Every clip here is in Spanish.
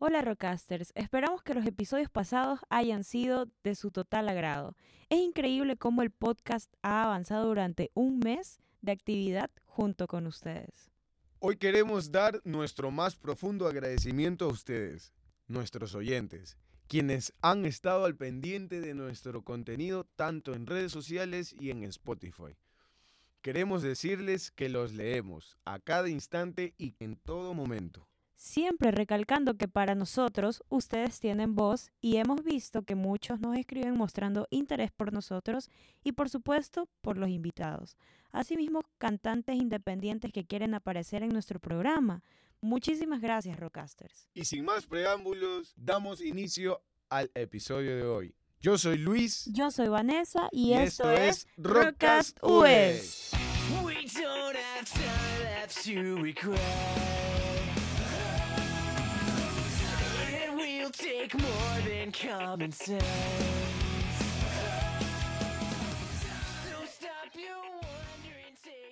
Hola Rockasters, esperamos que los episodios pasados hayan sido de su total agrado. Es increíble cómo el podcast ha avanzado durante un mes de actividad junto con ustedes. Hoy queremos dar nuestro más profundo agradecimiento a ustedes, nuestros oyentes, quienes han estado al pendiente de nuestro contenido tanto en redes sociales y en Spotify. Queremos decirles que los leemos a cada instante y en todo momento. Siempre recalcando que para nosotros ustedes tienen voz y hemos visto que muchos nos escriben mostrando interés por nosotros y por supuesto por los invitados. Asimismo, cantantes independientes que quieren aparecer en nuestro programa. Muchísimas gracias, Rockasters. Y sin más preámbulos, damos inicio al episodio de hoy. Yo soy Luis. Yo soy Vanessa y, Y esto, esto es Rockcast Rockcast US. We don't have time take more than common sense.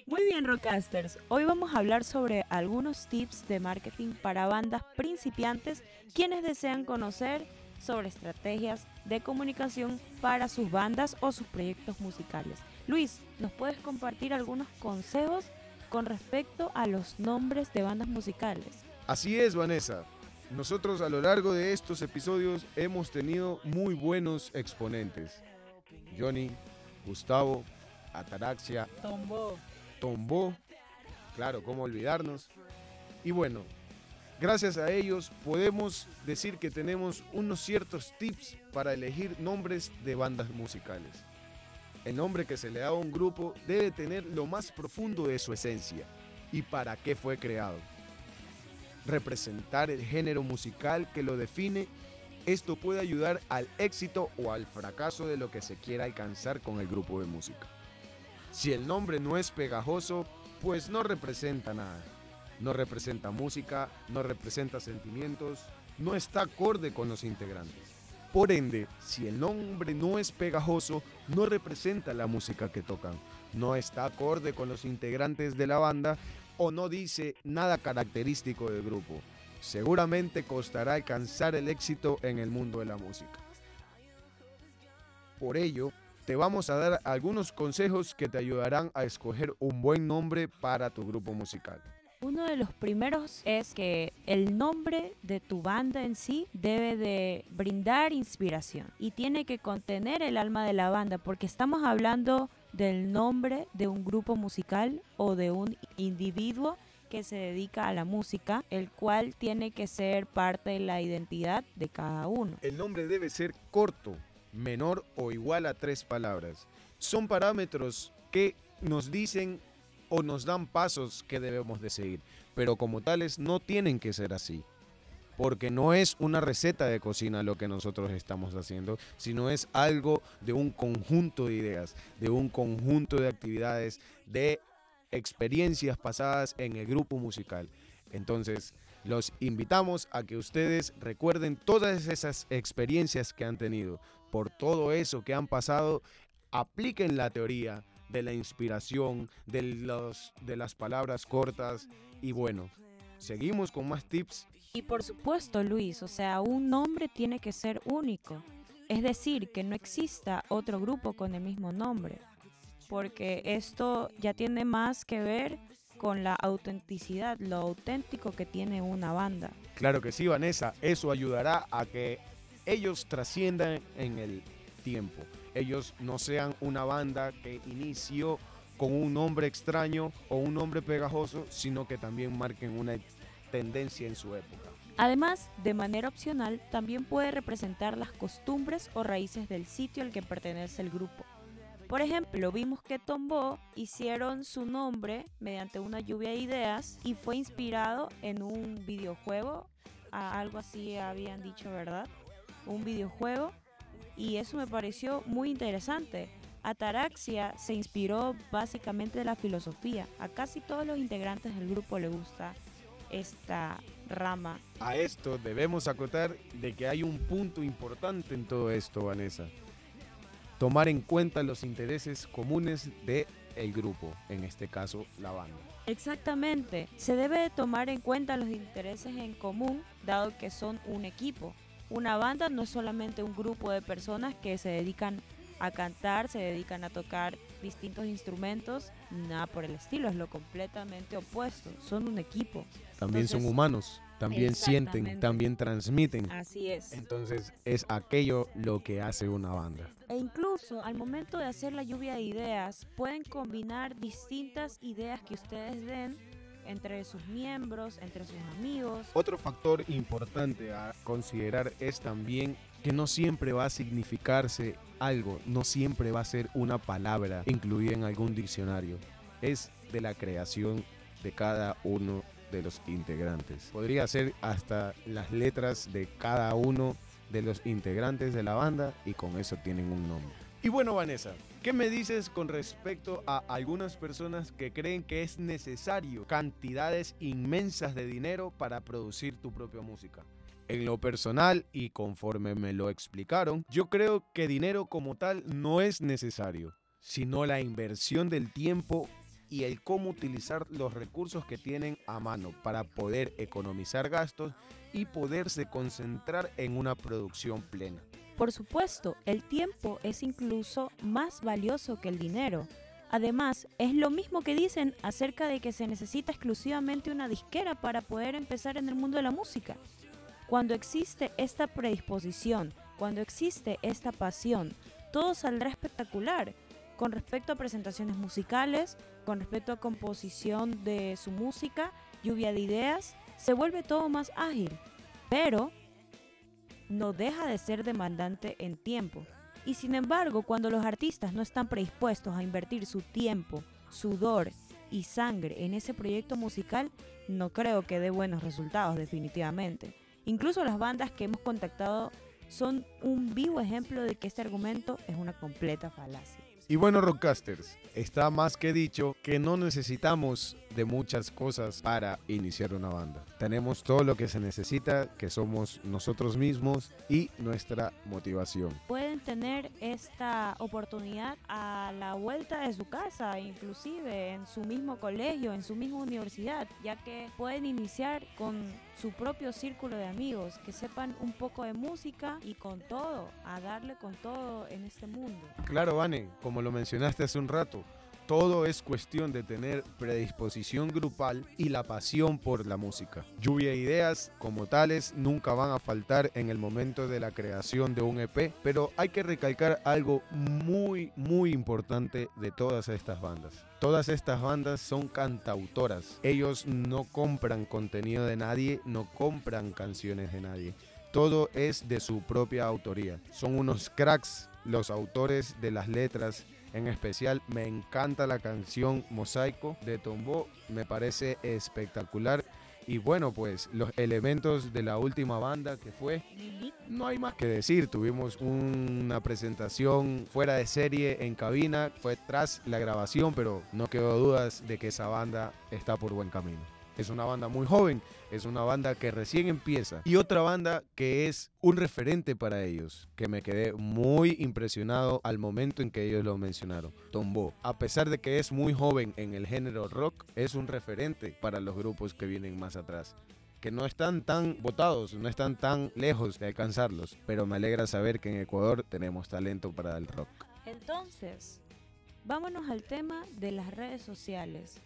Muy bien, Rockasters. Hoy vamos a hablar sobre algunos tips de marketing para bandas principiantes quienes desean conocer sobre estrategias de comunicación para sus bandas o sus proyectos musicales. Luis, ¿nos puedes compartir algunos consejos con respecto a los nombres de bandas musicales? Así es, Vanessa. Nosotros a lo largo de estos episodios hemos tenido muy buenos exponentes. Johnny, Gustavo, Ataraxia, Tombo. Tombó, claro, cómo olvidarnos. Y bueno, gracias a ellos podemos decir que tenemos unos ciertos tips para elegir nombres de bandas musicales. El nombre que se le da a un grupo debe tener lo más profundo de su esencia y para qué fue creado. Representar el género musical que lo define, esto puede ayudar al éxito o al fracaso de lo que se quiera alcanzar con el grupo de música. Si el nombre no es pegajoso, pues no representa nada. No representa música, no representa sentimientos, no está acorde con los integrantes. Por ende, si el nombre no es pegajoso, no representa la música que tocan, no está acorde con los integrantes de la banda o no dice nada característico del grupo. Seguramente costará alcanzar el éxito en el mundo de la música. Por ello, te vamos a dar algunos consejos que te ayudarán a escoger un buen nombre para tu grupo musical. Uno de los primeros es que el nombre de tu banda en sí debe de brindar inspiración y tiene que contener el alma de la banda porque estamos hablando del nombre de un grupo musical o de un individuo que se dedica a la música, el cual tiene que ser parte de la identidad de cada uno. El nombre debe ser corto, menor o igual a tres palabras. Son parámetros que nos dicen o nos dan pasos que debemos de seguir, pero como tales no tienen que ser así. Porque no es una receta de cocina lo que nosotros estamos haciendo, sino es algo de un conjunto de ideas, de un conjunto de actividades, de experiencias pasadas en el grupo musical. Entonces, los invitamos a que ustedes recuerden todas esas experiencias que han tenido, por todo eso que han pasado, apliquen la teoría de la inspiración, de, los, de las palabras cortas y bueno, seguimos con más tips. Y por supuesto, Luis, o sea, un nombre tiene que ser único. Es decir, que no exista otro grupo con el mismo nombre. Porque esto ya tiene más que ver con la autenticidad, lo auténtico que tiene una banda. Claro que sí, Vanessa, eso ayudará a que ellos trasciendan en el tiempo. Ellos no sean una banda que inició con un nombre extraño o un nombre pegajoso, sino que también marquen una tendencia en su época. Además, de manera opcional, también puede representar las costumbres o raíces del sitio al que pertenece el grupo. Por ejemplo, vimos que Tombo hicieron su nombre mediante una lluvia de ideas y fue inspirado en un videojuego, a algo así habían dicho, ¿verdad? Un videojuego y eso me pareció muy interesante. Ataraxia se inspiró básicamente de la filosofía. A casi todos los integrantes del grupo le gusta esta rama. A esto debemos acotar de que hay un punto importante en todo esto, Vanessa. Tomar en cuenta los intereses comunes de el grupo, en este caso la banda. Exactamente. Se debe de tomar en cuenta los intereses en común, dado que son un equipo. Una banda no es solamente un grupo de personas que se dedican a cantar, se dedican a tocar distintos instrumentos, nada por el estilo, es lo completamente opuesto. Son un equipo. También son humanos, también sienten, también transmiten. Así es. Entonces es aquello lo que hace una banda. E incluso al momento de hacer la lluvia de ideas, pueden combinar distintas ideas que ustedes den entre sus miembros, entre sus amigos. Otro factor importante a considerar es también que no siempre va a significarse algo, no siempre va a ser una palabra incluida en algún diccionario. Es de la creación de cada uno de los integrantes. Podría ser hasta las letras de cada uno de los integrantes de la banda y con eso tienen un nombre. Y bueno, Vanessa, ¿qué me dices con respecto a algunas personas que creen que es necesario cantidades inmensas de dinero para producir tu propia música? En lo personal y conforme me lo explicaron, yo creo que dinero como tal no es necesario, sino la inversión del tiempo y el cómo utilizar los recursos que tienen a mano para poder economizar gastos y poderse concentrar en una producción plena. Por supuesto, el tiempo es incluso más valioso que el dinero. Además, es lo mismo que dicen acerca de que se necesita exclusivamente una disquera para poder empezar en el mundo de la música. Cuando existe esta predisposición, cuando existe esta pasión, todo saldrá espectacular con respecto a presentaciones musicales, con respecto a composición de su música, lluvia de ideas, se vuelve todo más ágil. Pero no deja de ser demandante en tiempo. Y sin embargo, cuando los artistas no están predispuestos a invertir su tiempo, sudor y sangre en ese proyecto musical, no creo que dé buenos resultados definitivamente. Incluso las bandas que hemos contactado son un vivo ejemplo de que este argumento es una completa falacia. Y bueno, Rockcasters, está más que dicho que no necesitamos de muchas cosas para iniciar una banda. Tenemos todo lo que se necesita, que somos nosotros mismos y nuestra motivación. Pueden tener esta oportunidad a la vuelta de su casa, inclusive en su mismo colegio, en su misma universidad, ya que pueden iniciar con su propio círculo de amigos, que sepan un poco de música y con todo, a darle con todo en este mundo. Claro, Vane, como lo mencionaste hace un rato, todo es cuestión de tener predisposición grupal y la pasión por la música. Lluvia de ideas como tales nunca van a faltar en el momento de la creación de un EP, pero hay que recalcar algo muy, muy importante de todas estas bandas. Todas estas bandas son cantautoras. Ellos no compran contenido de nadie, no compran canciones de nadie. Todo es de su propia autoría. Son unos cracks los autores de las letras. En especial me encanta la canción Mosaico de Tombo. Me parece espectacular. Y bueno, pues los elementos de la última banda que fue no hay más que decir, tuvimos una presentación fuera de serie en cabina, fue tras la grabación, pero no quedó dudas de que esa banda está por buen camino. Es una banda muy joven, es una banda que recién empieza. Y otra banda que es un referente para ellos, que me quedé muy impresionado al momento en que ellos lo mencionaron. Tombo, a pesar de que es muy joven en el género rock, es un referente para los grupos que vienen más atrás que no están tan votados, no están tan lejos de alcanzarlos, pero me alegra saber que en Ecuador tenemos talento para el rock. Entonces, vámonos al tema de las redes sociales.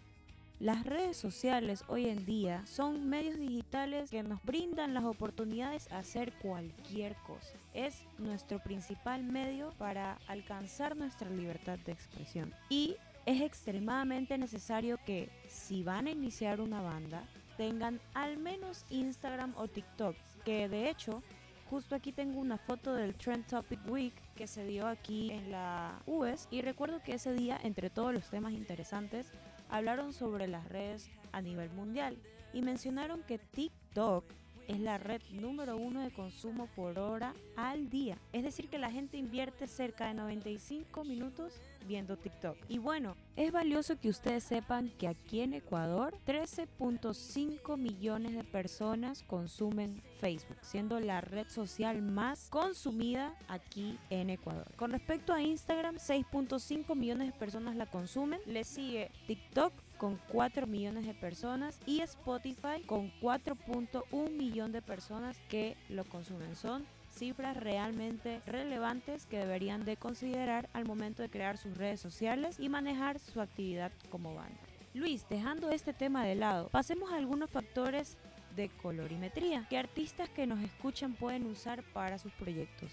Las redes sociales hoy en día son medios digitales que nos brindan las oportunidades a hacer cualquier cosa. Es nuestro principal medio para alcanzar nuestra libertad de expresión. Y es extremadamente necesario que si van a iniciar una banda, tengan al menos Instagram o TikTok, que de hecho Justo aquí tengo una foto del Trend Topic Week que se dio aquí en la US y recuerdo que ese día, entre todos los temas interesantes, hablaron sobre las redes a nivel mundial y mencionaron que TikTok es la red número uno de consumo por hora al día. Es decir, que la gente invierte cerca de 95 minutos viendo TikTok. Y bueno, es valioso que ustedes sepan que aquí en Ecuador 13.5 millones de personas consumen Facebook, siendo la red social más consumida aquí en Ecuador. Con respecto a Instagram, 6.5 millones de personas la consumen. Le sigue TikTok con 4 millones de personas y Spotify con 4.1 millón de personas que lo consumen. Son cifras realmente relevantes que deberían de considerar al momento de crear sus redes sociales y manejar su actividad como banda. Luis, dejando este tema de lado, pasemos a algunos factores de colorimetría que artistas que nos escuchan pueden usar para sus proyectos.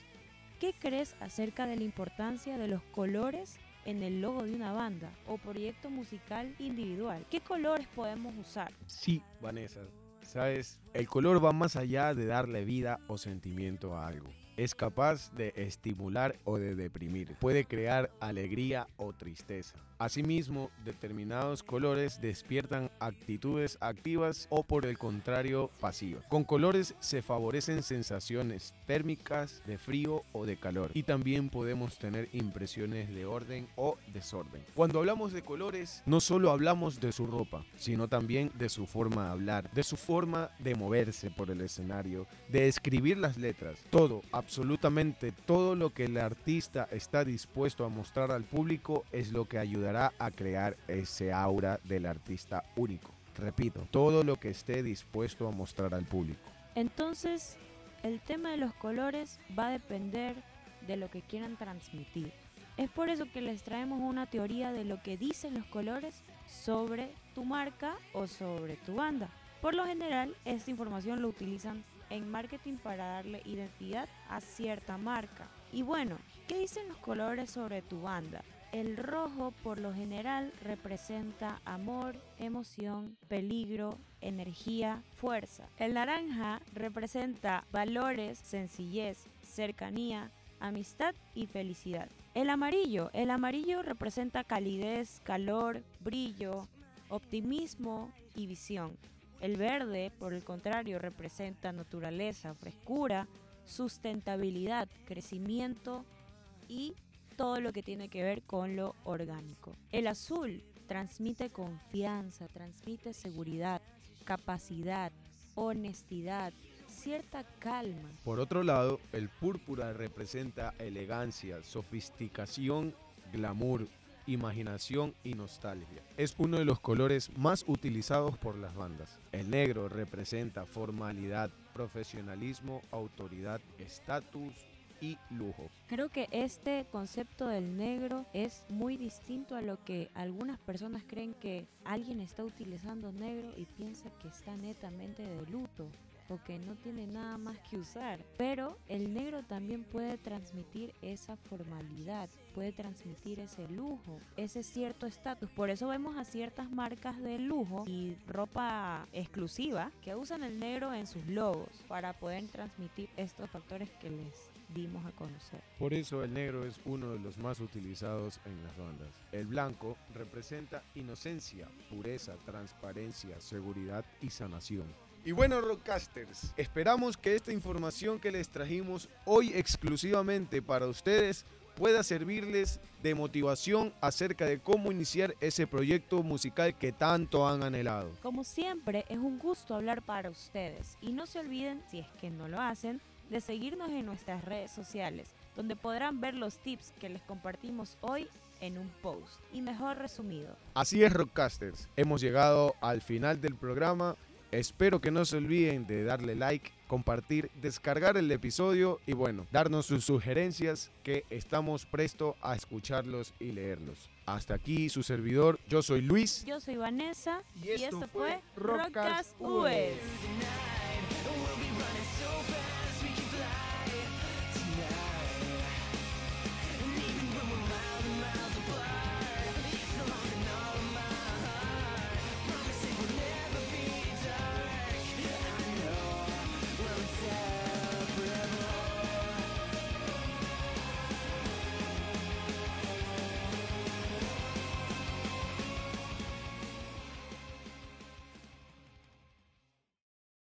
¿Qué crees acerca de la importancia de los colores en el logo de una banda o proyecto musical individual? ¿Qué colores podemos usar? Sí, Vanessa. Sabes, el color va más allá de darle vida o sentimiento a algo. Es capaz de estimular o de deprimir. Puede crear alegría o tristeza. Asimismo, determinados colores despiertan actitudes activas o por el contrario pasivas. Con colores se favorecen sensaciones térmicas de frío o de calor y también podemos tener impresiones de orden o desorden. Cuando hablamos de colores, no solo hablamos de su ropa, sino también de su forma de hablar, de su forma de moverse por el escenario, de escribir las letras. Todo, absolutamente todo lo que el artista está dispuesto a mostrar al público es lo que ayudará a crear ese aura del artista único. Repito, todo lo que esté dispuesto a mostrar al público. Entonces, el tema de los colores va a depender de lo que quieran transmitir. Es por eso que les traemos una teoría de lo que dicen los colores sobre tu marca o sobre tu banda. Por lo general, esta información lo utilizan en marketing para darle identidad a cierta marca. Y bueno, ¿qué dicen los colores sobre tu banda? El rojo por lo general representa amor, emoción, peligro, energía, fuerza. El naranja representa valores, sencillez, cercanía, amistad y felicidad. El amarillo, el amarillo representa calidez, calor, brillo, optimismo y visión. El verde, por el contrario, representa naturaleza, frescura, sustentabilidad, crecimiento y todo lo que tiene que ver con lo orgánico. El azul transmite confianza, transmite seguridad, capacidad, honestidad, cierta calma. Por otro lado, el púrpura representa elegancia, sofisticación, glamour, imaginación y nostalgia. Es uno de los colores más utilizados por las bandas. El negro representa formalidad, profesionalismo, autoridad, estatus, y lujo. Creo que este concepto del negro es muy distinto a lo que algunas personas creen que alguien está utilizando negro y piensa que está netamente de luto o que no tiene nada más que usar. Pero el negro también puede transmitir esa formalidad, puede transmitir ese lujo, ese cierto estatus. Por eso vemos a ciertas marcas de lujo y ropa exclusiva que usan el negro en sus logos para poder transmitir estos factores que les dimos a conocer. Por eso el negro es uno de los más utilizados en las bandas. El blanco representa inocencia, pureza, transparencia, seguridad y sanación. Y bueno, Rockcasters, esperamos que esta información que les trajimos hoy exclusivamente para ustedes pueda servirles de motivación acerca de cómo iniciar ese proyecto musical que tanto han anhelado. Como siempre, es un gusto hablar para ustedes y no se olviden, si es que no lo hacen, de seguirnos en nuestras redes sociales, donde podrán ver los tips que les compartimos hoy en un post y mejor resumido. Así es, Rockcasters, hemos llegado al final del programa. Espero que no se olviden de darle like, compartir, descargar el episodio y bueno, darnos sus sugerencias que estamos presto a escucharlos y leerlos. Hasta aquí su servidor, yo soy Luis. Yo soy Vanessa Y esto fue Rockcast US.